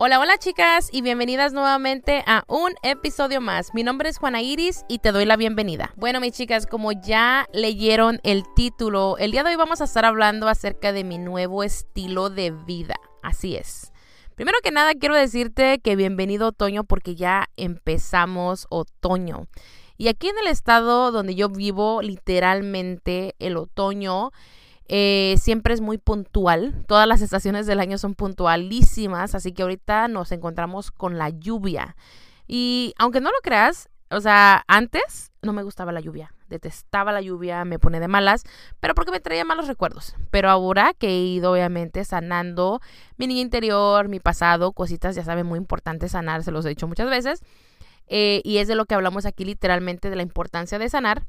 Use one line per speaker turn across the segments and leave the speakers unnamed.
Hola, hola chicas y bienvenidas nuevamente a un episodio más. Mi nombre es Juana Iris y te doy la bienvenida. Bueno, mis chicas, como ya leyeron el título, el día de hoy vamos a estar hablando acerca de mi nuevo estilo de vida. Así es. Primero que nada, quiero decirte que bienvenido otoño porque ya empezamos otoño. Y aquí en el estado donde yo vivo, literalmente el otoño eh, siempre es muy puntual. Todas las estaciones del año son puntualísimas, así que ahorita nos encontramos con la lluvia. Y aunque no lo creas, o sea, antes no me gustaba la lluvia. Detestaba la lluvia, me pone de malas, pero porque me traía malos recuerdos. Pero ahora que he ido obviamente sanando mi niña interior, mi pasado, cositas, ya saben, muy importante sanar, se los he dicho muchas veces. Eh, y es de lo que hablamos aquí literalmente, de la importancia de sanar.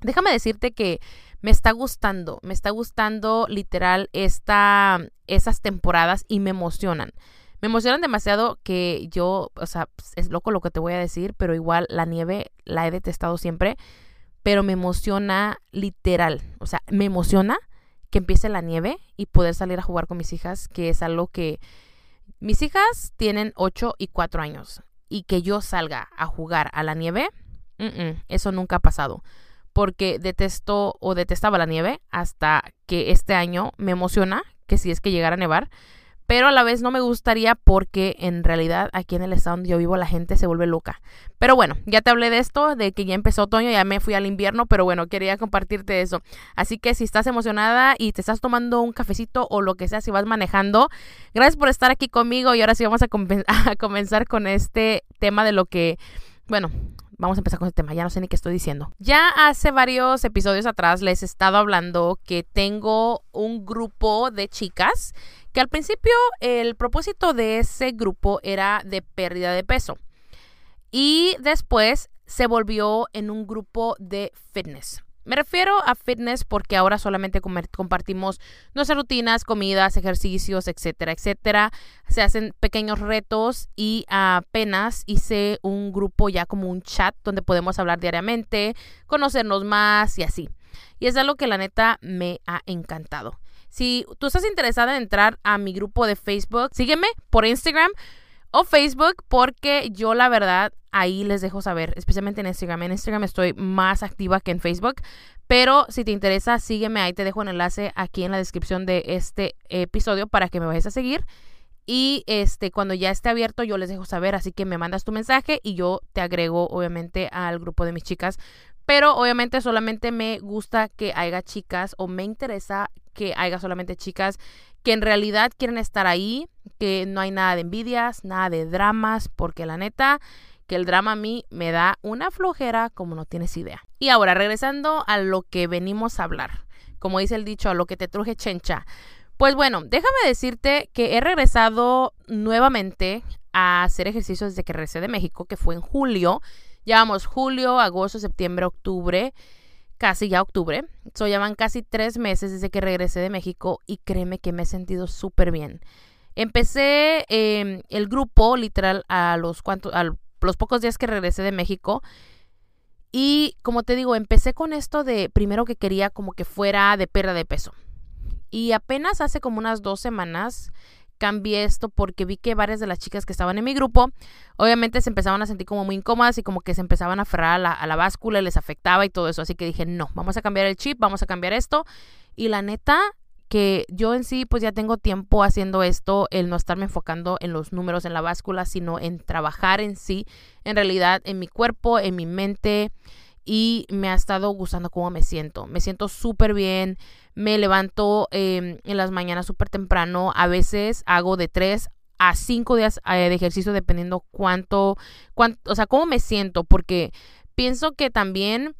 Déjame decirte que me está gustando, me está gustando literal esta, esas temporadas y me emocionan. Me emocionan demasiado que yo, o sea, es loco lo que te voy a decir, pero igual la nieve la he detestado siempre, pero me emociona literal, o sea, me emociona que empiece la nieve y poder salir a jugar con mis hijas, que es algo que mis hijas tienen 8 y 4 años y que yo salga a jugar a la nieve, eso nunca ha pasado porque detesto o detestaba la nieve hasta que este año me emociona que si es que llegara a nevar, pero a la vez no me gustaría porque en realidad aquí en el estado donde yo vivo la gente se vuelve loca. Pero bueno, ya te hablé de esto, de que ya empezó otoño, ya me fui al invierno, pero bueno, quería compartirte eso. Así que si estás emocionada y te estás tomando un cafecito o lo que sea, si vas manejando, gracias por estar aquí conmigo y ahora sí vamos a, a comenzar con este tema de lo que, bueno, vamos a empezar con este tema, ya no sé ni qué estoy diciendo. Ya hace varios episodios atrás les he estado hablando que tengo un grupo de chicas que al principio el propósito de ese grupo era de pérdida de peso y después se volvió en un grupo de fitness. Me refiero a fitness porque ahora solamente compartimos nuestras rutinas, comidas, ejercicios, etcétera, etcétera. Se hacen pequeños retos y apenas hice un grupo ya como un chat donde podemos hablar diariamente, conocernos más y así. Y es algo que la neta me ha encantado. Si tú estás interesada en entrar a mi grupo de Facebook, sígueme por Instagram o Facebook porque yo la verdad ahí les dejo saber, especialmente en Instagram. En Instagram estoy más activa que en Facebook, pero si te interesa, sígueme ahí, te dejo un enlace aquí en la descripción de este episodio para que me vayas a seguir. Y este, cuando ya esté abierto, yo les dejo saber, así que me mandas tu mensaje y yo te agrego, obviamente, al grupo de mis chicas. Pero obviamente solamente me gusta que haya chicas o me interesa que haya solamente chicas que en realidad quieren estar ahí, que no hay nada de envidias, nada de dramas, porque la neta, que el drama a mí me da una flojera como no tienes idea. Y ahora, regresando a lo que venimos a hablar, como dice el dicho, a lo que te truje chencha. Pues bueno, déjame decirte que he regresado nuevamente a hacer ejercicios desde que regresé de México, que fue en julio. Llevamos julio, agosto, septiembre, octubre casi ya octubre. So, llevan casi tres meses desde que regresé de México y créeme que me he sentido súper bien. Empecé em, el grupo literal a los, cuantos, a los pocos días que regresé de México. Y como te digo, empecé con esto de primero que quería como que fuera de pérdida de peso. Y apenas hace como unas dos semanas cambié esto porque vi que varias de las chicas que estaban en mi grupo, obviamente se empezaban a sentir como muy incómodas y como que se empezaban a aferrar a la, a la báscula y les afectaba y todo eso. Así que dije, no, vamos a cambiar el chip, vamos a cambiar esto. Y la neta, que yo en sí pues ya tengo tiempo haciendo esto, el no estarme enfocando en los números en la báscula, sino en trabajar en sí, en realidad en mi cuerpo, en mi mente y me ha estado gustando cómo me siento. Me siento súper bien, me levanto em, en las mañanas súper temprano. A veces hago de tres a cinco días eh, de ejercicio dependiendo cuánto, cuánto, o sea, cómo me siento, porque pienso que también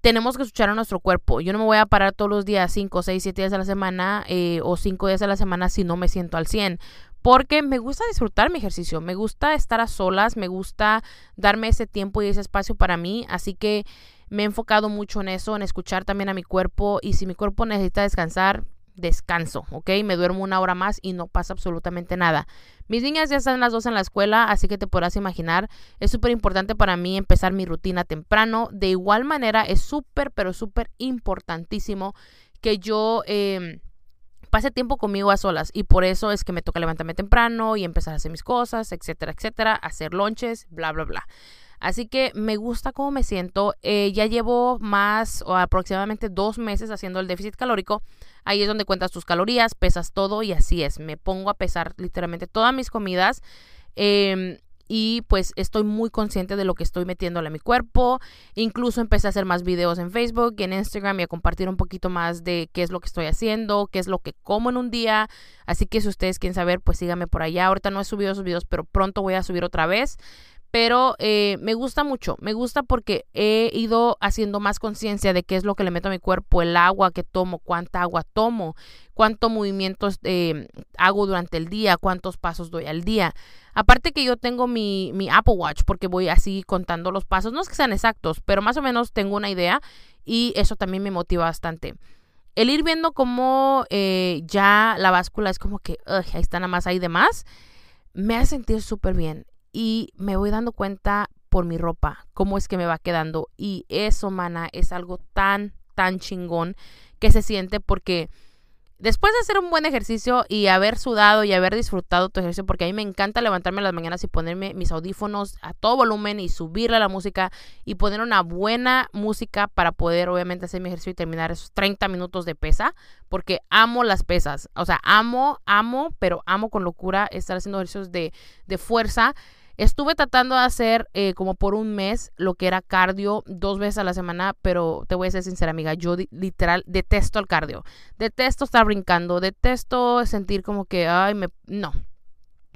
tenemos que escuchar a nuestro cuerpo. Yo no me voy a parar todos los días, cinco, seis, siete días a la semana eh, o cinco días a la semana si no me siento al 100. Porque me gusta disfrutar mi ejercicio, me gusta estar a solas, me gusta darme ese tiempo y ese espacio para mí. Así que me he enfocado mucho en eso, en escuchar también a mi cuerpo y si mi cuerpo necesita descansar, descanso, ¿ok? Me duermo una hora más y no pasa absolutamente nada. Mis niñas ya están las dos en la escuela, así que te podrás imaginar, es súper importante para mí empezar mi rutina temprano. De igual manera, es súper, pero súper importantísimo que yo... Eh, pase tiempo conmigo a solas. Y por eso es que me toca levantarme temprano y empezar a hacer mis cosas, etcétera, etcétera, hacer lunches, bla, bla, bla. Así que me gusta cómo me siento. Eh, ya llevo más o aproximadamente dos meses haciendo el déficit calórico. Ahí es donde cuentas tus calorías, pesas todo y así es. Me pongo a pesar literalmente todas mis comidas. Em, y pues estoy muy consciente de lo que estoy metiéndole a mi cuerpo. Incluso empecé a hacer más videos en Facebook y en Instagram y a compartir un poquito más de qué es lo que estoy haciendo, qué es lo que como en un día. Así que si ustedes quieren saber, pues síganme por allá. Ahorita no he subido esos videos, pero pronto voy a subir otra vez pero eh, me gusta mucho, me gusta porque he ido haciendo más conciencia de qué es lo que le meto a mi cuerpo, el agua que tomo, cuánta agua tomo, cuántos movimientos eh, hago durante el día, cuántos pasos doy al día. Aparte que yo tengo mi, Apple Watch porque voy así contando los pasos, no es que sean exactos, pero más o menos tengo una idea y eso también me motiva bastante. El ir viendo cómo eh, ya la báscula es como que ahí está nada más ahí de más, me hace sentir súper bien y me voy dando cuenta por mi ropa, cómo es que me va quedando. Y eso, mana, es algo tan, tan chingón que se siente porque después de hacer un buen ejercicio y haber sudado y haber disfrutado tu ejercicio, porque a mí me encanta levantarme las mañanas y ponerme mis audífonos a todo volumen y subirle a la música y poner una buena música para poder obviamente hacer mi ejercicio y terminar esos 30 minutos de pesa, porque amo las pesas, o sea, amo, amo, pero amo con locura estar haciendo ejercicios de, de fuerza Estuve tratando de hacer eh, como por un mes lo que era cardio dos veces a la semana, pero te voy a ser sincera, amiga, yo literal detesto el cardio. Detesto estar brincando, detesto sentir como que, ay, me... No,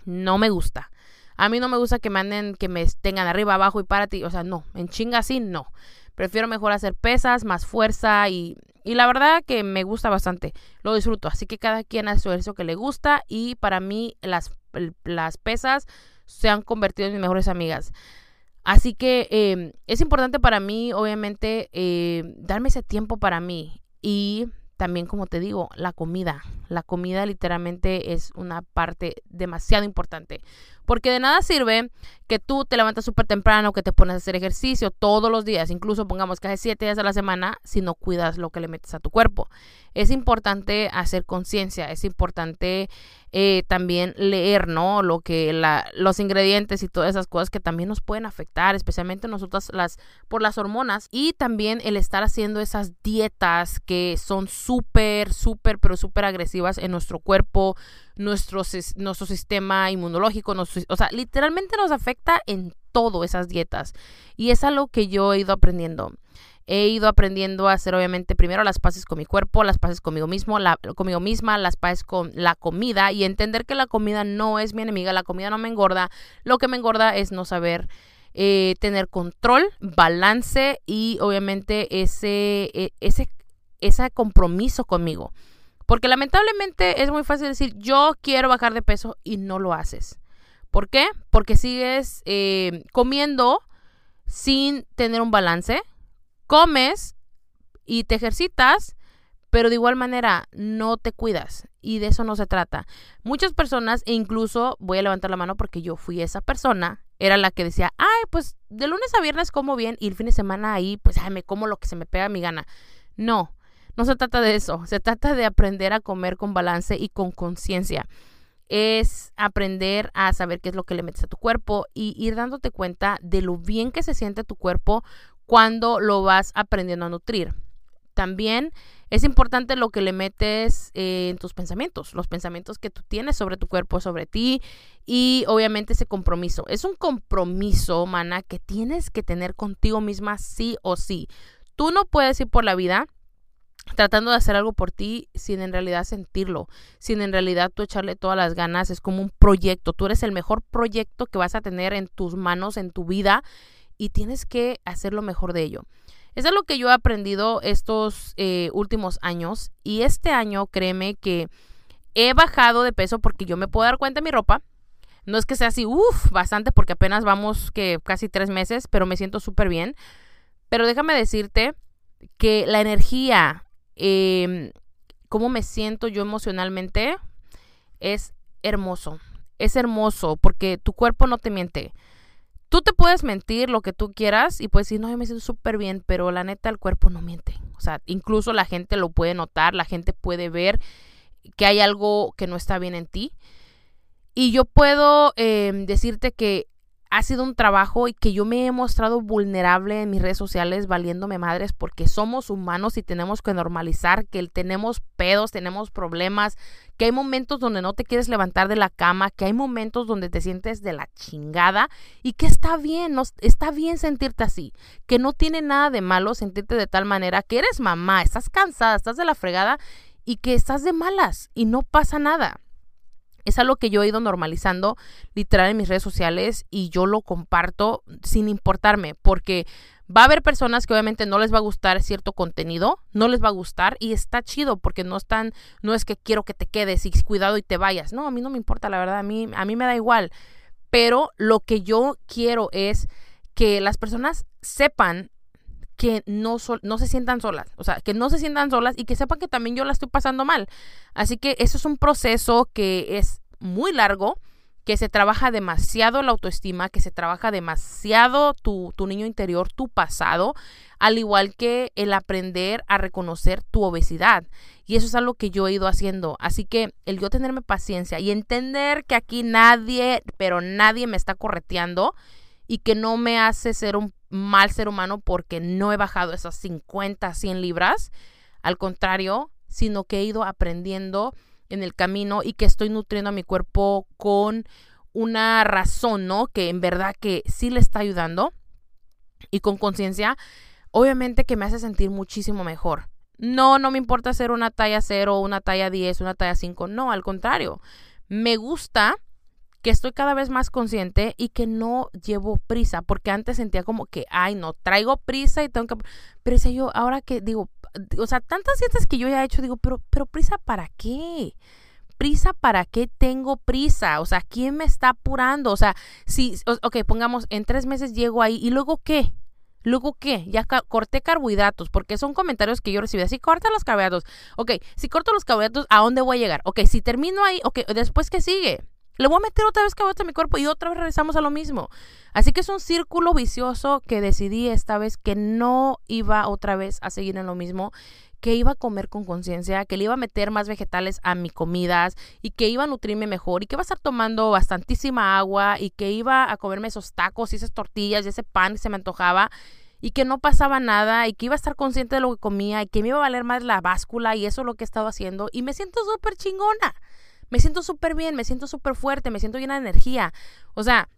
no me gusta. A mí no me gusta que me anden, que me tengan arriba, abajo y para ti. O sea, no, en chinga así, no. Prefiero mejor hacer pesas, más fuerza y, y la verdad que me gusta bastante. Lo disfruto. Así que cada quien hace su ejercicio que le gusta y para mí las, las pesas se han convertido en mis mejores amigas. Así que em, es importante para mí, obviamente, eh, darme ese tiempo para mí. Y también, como te digo, la comida. La comida literalmente es una parte demasiado importante. Porque de nada sirve que tú te levantas súper temprano, que te pones a hacer ejercicio todos los días, incluso pongamos que hace siete días a la semana, si no cuidas lo que le metes a tu cuerpo. Es importante hacer conciencia, es importante eh, también leer, ¿no? Lo que la, los ingredientes y todas esas cosas que también nos pueden afectar, especialmente nosotras las, por las hormonas. Y también el estar haciendo esas dietas que son súper, súper, pero súper agresivas en nuestro cuerpo, nuestro, nuestro sistema inmunológico, o sea, literalmente nos afecta en todo esas dietas. Y es algo que yo he ido aprendiendo. He ido aprendiendo a hacer, obviamente, primero las paces con mi cuerpo, las paces conmigo mismo, la, conmigo misma, las paces con la comida y entender que la comida no es mi enemiga, la comida no me engorda. Lo que me engorda es no saber eh, tener control, balance y, obviamente, ese, e, ese, ese compromiso conmigo. Porque lamentablemente es muy fácil decir, yo quiero bajar de peso y no lo haces. ¿Por qué? Porque sigues eh, comiendo sin tener un balance, comes y te ejercitas, pero de igual manera no te cuidas y de eso no se trata. Muchas personas, e incluso voy a levantar la mano porque yo fui esa persona, era la que decía, ay, pues de lunes a viernes como bien y el fin de semana ahí, pues ay, me como lo que se me pega a mi gana. No, no se trata de eso, se trata de aprender a comer con balance y con conciencia. Es aprender a saber qué es lo que le metes a tu cuerpo y ir dándote cuenta de lo bien que se siente tu cuerpo cuando lo vas aprendiendo a nutrir. También es importante lo que le metes en tus pensamientos, los pensamientos que tú tienes sobre tu cuerpo, sobre ti y obviamente ese compromiso. Es un compromiso, mana, que tienes que tener contigo misma sí o sí. Tú no puedes ir por la vida tratando de hacer algo por ti sin en realidad sentirlo, sin en realidad tú echarle todas las ganas, es como un proyecto, tú eres el mejor proyecto que vas a tener en tus manos, en tu vida y tienes que hacer lo mejor de ello. Eso es lo que yo he aprendido estos eh, últimos años y este año créeme que he bajado de peso porque yo me puedo dar cuenta de mi ropa. No es que sea así, uff, bastante porque apenas vamos que casi tres meses, pero me siento súper bien. Pero déjame decirte que la energía, eh, cómo me siento yo emocionalmente, es hermoso. Es hermoso porque tu cuerpo no te miente. Tú te puedes mentir lo que tú quieras y puedes decir, no, yo me siento súper bien, pero la neta el cuerpo no miente. O sea, incluso la gente lo puede notar, la gente puede ver que hay algo que no está bien en ti. Y yo puedo em, decirte que ha sido un trabajo y que yo me he mostrado vulnerable en mis redes sociales valiéndome madres porque somos humanos y tenemos que normalizar que tenemos pedos, tenemos problemas, que hay momentos donde no te quieres levantar de la cama, que hay momentos donde te sientes de la chingada y que está bien, no, está bien sentirte así, que no tiene nada de malo sentirte de tal manera que eres mamá, estás cansada, estás de la fregada y que estás de malas y no pasa nada. Es algo que yo he ido normalizando literal en mis redes sociales y yo lo comparto sin importarme porque va a haber personas que obviamente no les va a gustar cierto contenido, no les va a gustar y está chido porque no están, no es que quiero que te quedes y cuidado y te vayas. No, a mí no me importa, la verdad, a mí, a mí me da igual. Pero lo que yo quiero es que las personas sepan que no, no se sientan solas, o sea, que no se sientan solas y que sepan que también yo la estoy pasando mal. Así que eso es un proceso que es muy largo, que se trabaja demasiado la autoestima, que se trabaja demasiado tu, tu niño interior, tu pasado, al igual que el aprender a reconocer tu obesidad. Y eso es algo que yo he ido haciendo. Así que el yo tenerme paciencia y entender que aquí nadie, pero nadie me está correteando y que no me hace ser un mal ser humano porque no he bajado esas 50, 100 libras. Al contrario, sino que he ido aprendiendo en el camino y que estoy nutriendo a mi cuerpo con una razón, ¿no? Que en verdad que sí le está ayudando y con conciencia, obviamente que me hace sentir muchísimo mejor. No, no me importa ser una talla 0, una talla 10, una talla 5, no, al contrario. Me gusta que estoy cada vez más consciente y que no llevo prisa, porque antes sentía como que, ay, no, traigo prisa y tengo que... Pero ese yo, ahora que digo, o sea, tantas dietas que yo ya he hecho, digo, pero, pero prisa para qué? prisa para qué tengo prisa? O sea, ¿quién me está apurando? O sea, si, ok, pongamos, en tres meses llego ahí y luego qué? ¿Luego qué? Ya corté carbohidratos, porque son comentarios que yo recibí. Así, corta los carbohidratos. Ok, si corto los carbohidratos, ¿a dónde voy a llegar? Ok, si termino ahí, ok, después qué sigue? Le voy a meter otra vez carbohidratos a mi cuerpo y otra vez regresamos a lo mismo. Así que es un círculo vicioso que decidí esta vez que no iba otra vez a seguir en lo mismo que iba a comer con conciencia, que le iba a meter más vegetales a mis comidas y que iba a nutrirme mejor y que iba a estar tomando bastantísima agua y que iba a comerme esos tacos y esas tortillas y ese pan que se me antojaba y que no pasaba nada y que iba a estar consciente de lo que comía y que me iba a valer más la báscula y eso es lo que he estado haciendo y me siento súper chingona. Me siento súper bien, me siento súper fuerte, me siento llena de energía. O sea,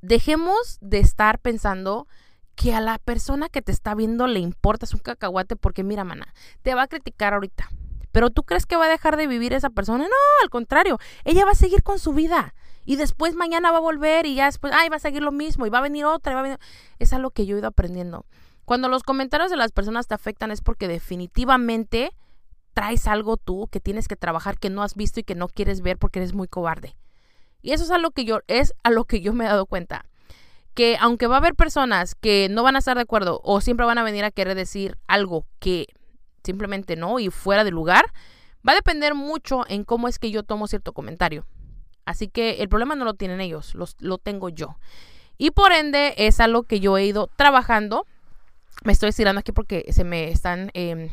dejemos de estar pensando que a la persona que te está viendo le importas un cacahuate porque mira, mana, te va a criticar ahorita. Pero tú crees que va a dejar de vivir esa persona? No, al contrario, ella va a seguir con su vida. Y después mañana va a volver y ya después, ay, va a seguir lo mismo y va a venir otra, y va a venir... Es algo que yo he ido aprendiendo. Cuando los comentarios de las personas te afectan es porque definitivamente traes algo tú que tienes que trabajar que no has visto y que no quieres ver porque eres muy cobarde. Y eso es a lo que yo es a lo que yo me he dado cuenta que aunque va a haber personas que no van a estar de acuerdo o siempre van a venir a querer decir algo que simplemente no y fuera de lugar, va a depender mucho en cómo es que yo tomo cierto comentario. Así que el problema no lo tienen ellos, lo tengo yo. Y por ende es algo que yo he ido trabajando. Me estoy estirando aquí porque se me están eh,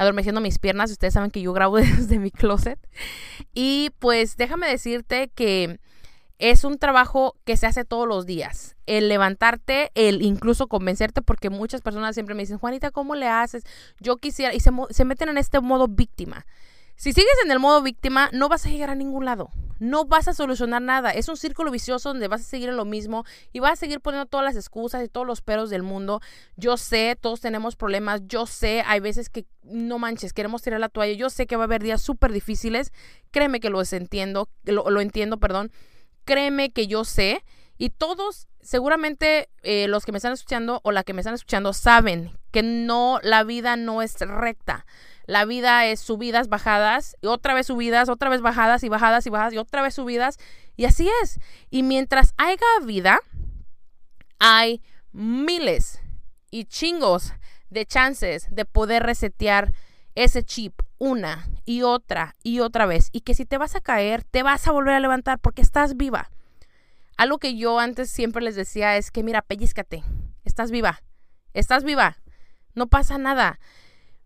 adormeciendo mis piernas. Ustedes saben que yo grabo desde mi closet. Y pues déjame decirte que es un trabajo que se hace todos los días. El levantarte, el incluso convencerte, porque muchas personas siempre me dicen, Juanita, ¿cómo le haces? Yo quisiera, y se, se meten en este modo víctima. Si sigues en el modo víctima, no vas a llegar a ningún lado. No vas a solucionar nada. Es un círculo vicioso donde vas a seguir en lo mismo y vas a seguir poniendo todas las excusas y todos los peros del mundo. Yo sé, todos tenemos problemas. Yo sé, hay veces que no manches, queremos tirar la toalla. Yo sé que va a haber días súper difíciles. Créeme que lo entiendo, lo, lo entiendo, perdón. Créeme que yo sé. Y todos, seguramente eh, los que me están escuchando o la que me están escuchando saben que no, la vida no es recta. La vida es subidas, bajadas, y otra vez subidas, otra vez bajadas y bajadas y bajadas y otra vez subidas. Y así es. Y mientras haya vida, hay miles y chingos de chances de poder resetear ese chip una y otra y otra vez. Y que si te vas a caer, te vas a volver a levantar porque estás viva. Algo que yo antes siempre les decía es que mira, pellizcate, estás viva, estás viva, no pasa nada.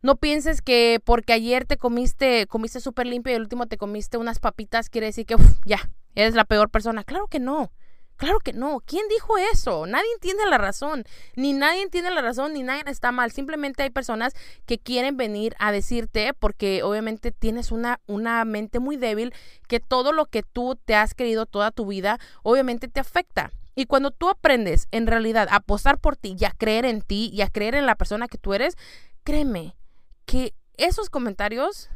No pienses que porque ayer te comiste, comiste súper limpio y el último te comiste unas papitas, quiere decir que ya, eres la peor persona. Claro que no. Claro que no. ¿Quién dijo eso? Nadie entiende la razón. Ni nadie entiende la razón, ni nadie está mal. Simplemente hay personas que quieren venir a decirte, porque obviamente tienes una, una mente muy débil, que todo lo que tú te has creído toda tu vida, obviamente te afecta. Y cuando tú aprendes en realidad a apostar por ti y a creer en ti y a creer en la persona que tú eres, créeme que esos comentarios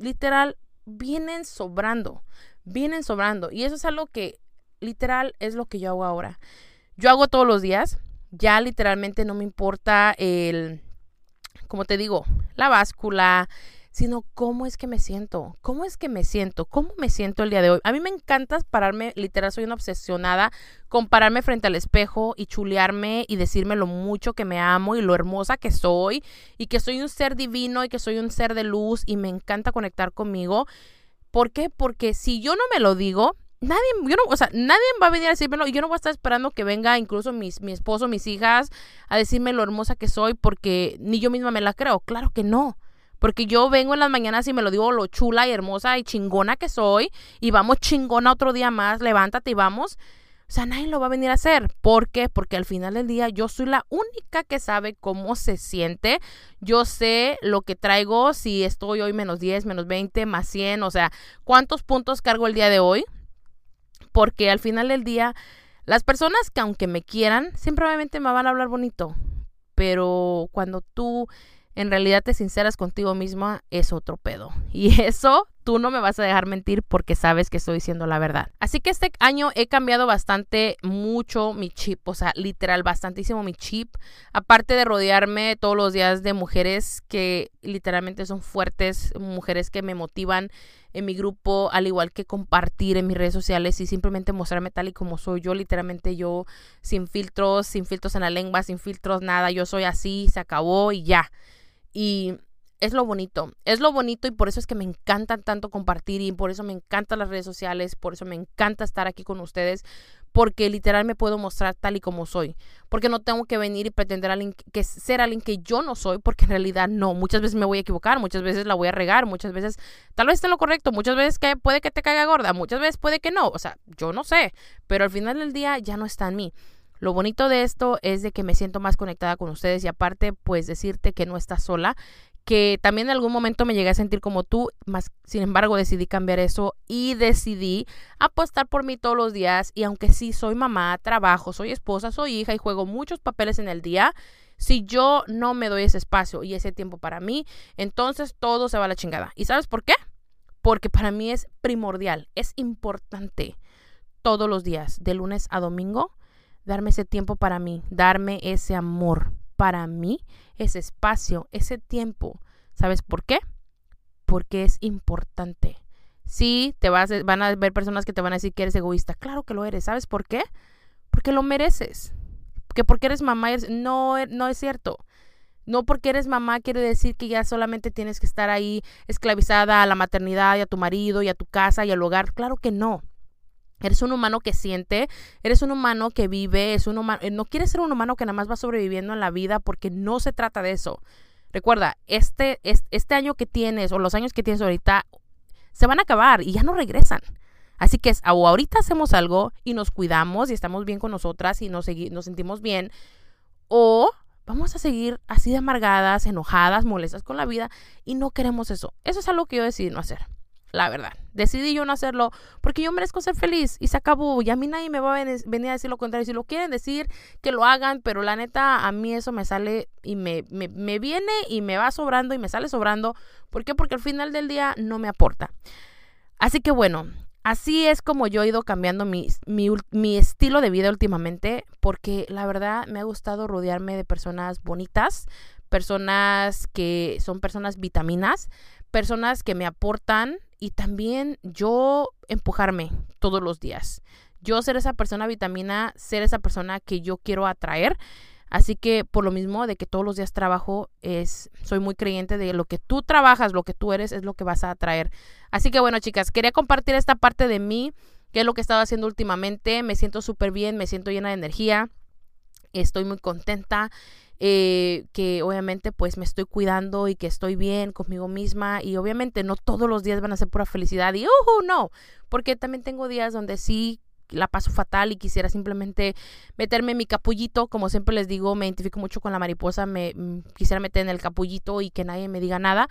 literal vienen sobrando, vienen sobrando. Y eso es algo que literal es lo que yo hago ahora. Yo hago todos los días, ya literalmente no me importa el, como te digo, la báscula, sino cómo es que me siento, cómo es que me siento, cómo me siento el día de hoy. A mí me encanta pararme, literal, soy una obsesionada con pararme frente al espejo y chulearme y decirme lo mucho que me amo y lo hermosa que soy y que soy un ser divino y que soy un ser de luz y me encanta conectar conmigo. ¿Por qué? Porque si yo no me lo digo, nadie, yo no, o sea, nadie va a venir a decírmelo y yo no voy a estar esperando que venga incluso mis, mi esposo, mis hijas, a decirme lo hermosa que soy porque ni yo misma me la creo. Claro que no. Porque yo vengo en las mañanas y me lo digo lo chula y hermosa y chingona que soy y vamos chingona otro día más, levántate y vamos. O sea, nadie lo va a venir a hacer. ¿Por qué? Porque al final del día yo soy la única que sabe cómo se siente. Yo sé lo que traigo, si estoy hoy menos 10, menos 20, más 100, o sea, cuántos puntos cargo el día de hoy porque al final del día, las personas que aunque me quieran, siempre obviamente me van a hablar bonito, pero cuando tú en realidad te sinceras contigo misma, es otro pedo. Y eso tú no me vas a dejar mentir porque sabes que estoy diciendo la verdad. Así que este año he cambiado bastante, mucho mi chip, o sea, literal, bastantísimo mi chip. Aparte de rodearme todos los días de mujeres que literalmente son fuertes, mujeres que me motivan en mi grupo, al igual que compartir en mis redes sociales y simplemente mostrarme tal y como soy yo, literalmente yo, sin filtros, sin filtros en la lengua, sin filtros, nada, yo soy así, se acabó y ya. Y es lo bonito, es lo bonito y por eso es que me encanta tanto compartir y por eso me encantan las redes sociales, por eso me encanta estar aquí con ustedes, porque literal me puedo mostrar tal y como soy, porque no tengo que venir y pretender alguien que ser alguien que yo no soy, porque en realidad no, muchas veces me voy a equivocar, muchas veces la voy a regar, muchas veces tal vez esté lo correcto, muchas veces que puede que te caiga gorda, muchas veces puede que no, o sea, yo no sé, pero al final del día ya no está en mí. Lo bonito de esto es de que me siento más conectada con ustedes y aparte pues decirte que no estás sola, que también en algún momento me llegué a sentir como tú, más sin embargo decidí cambiar eso y decidí apostar por mí todos los días y aunque sí soy mamá, trabajo, soy esposa, soy hija y juego muchos papeles en el día, si yo no me doy ese espacio y ese tiempo para mí, entonces todo se va a la chingada. ¿Y sabes por qué? Porque para mí es primordial, es importante todos los días, de lunes a domingo, darme ese tiempo para mí, darme ese amor para mí, ese espacio, ese tiempo. ¿Sabes por qué? Porque es importante. Sí, te vas, van a ver personas que te van a decir que eres egoísta. Claro que lo eres. ¿Sabes por qué? Porque lo mereces. Que porque eres mamá, no, no es cierto. No porque eres mamá quiere decir que ya solamente tienes que estar ahí esclavizada a la maternidad y a tu marido y a tu casa y al hogar. Claro que no. Eres un humano que siente, eres un humano que vive, es un humano, no quieres ser un humano que nada más va sobreviviendo en la vida porque no se trata de eso. Recuerda, este, este, año que tienes o los años que tienes ahorita se van a acabar y ya no regresan. Así que o ahorita hacemos algo y nos cuidamos y estamos bien con nosotras y nos, nos sentimos bien, o vamos a seguir así de amargadas, enojadas, molestas con la vida y no queremos eso. Eso es algo que yo decidí no hacer la verdad. Decidí yo no hacerlo porque yo merezco ser feliz y se acabó. Y a mí nadie me va a venir a decir lo contrario. Si lo quieren decir, que lo hagan, pero la neta, a mí eso me sale y me, me, viene y me va sobrando y me sale sobrando. ¿Por qué? Porque al final del día no me aporta. Así que bueno, así es como yo he ido cambiando mi, mi estilo de vida últimamente porque la verdad me ha gustado rodearme de personas bonitas, personas que son personas vitaminas, personas que me aportan y también yo empujarme todos los días. Yo ser esa persona vitamina, ser esa persona que yo quiero atraer. Así que por lo mismo de que todos los días trabajo, es, soy muy creyente de lo que tú trabajas, lo que tú eres, es lo que vas a atraer. Así que bueno, chicas, quería compartir esta parte de mí, que es lo que he estado haciendo últimamente. Me siento súper bien, me siento llena de energía, estoy muy contenta eh, que obviamente pues me estoy cuidando y que estoy bien conmigo misma y obviamente no todos los días van a ser pura felicidad y uh, no, porque también tengo días donde sí la paso fatal y quisiera simplemente meterme en mi capullito, como siempre les digo, me identifico mucho con la mariposa, me mm, quisiera meter en el capullito y que nadie me diga nada.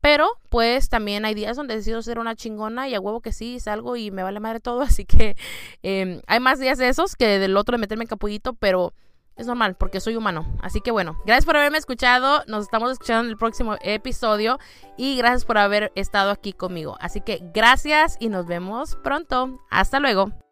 Pero pues también hay días donde decido ser una chingona y a huevo que sí, salgo y me vale madre todo. Así que em, hay más días de esos que del otro de meterme en capullito, pero es normal porque soy humano. Así que bueno, gracias por haberme escuchado. Nos estamos escuchando en el próximo episodio y gracias por haber estado aquí conmigo. Así que gracias y nos vemos pronto. Hasta luego.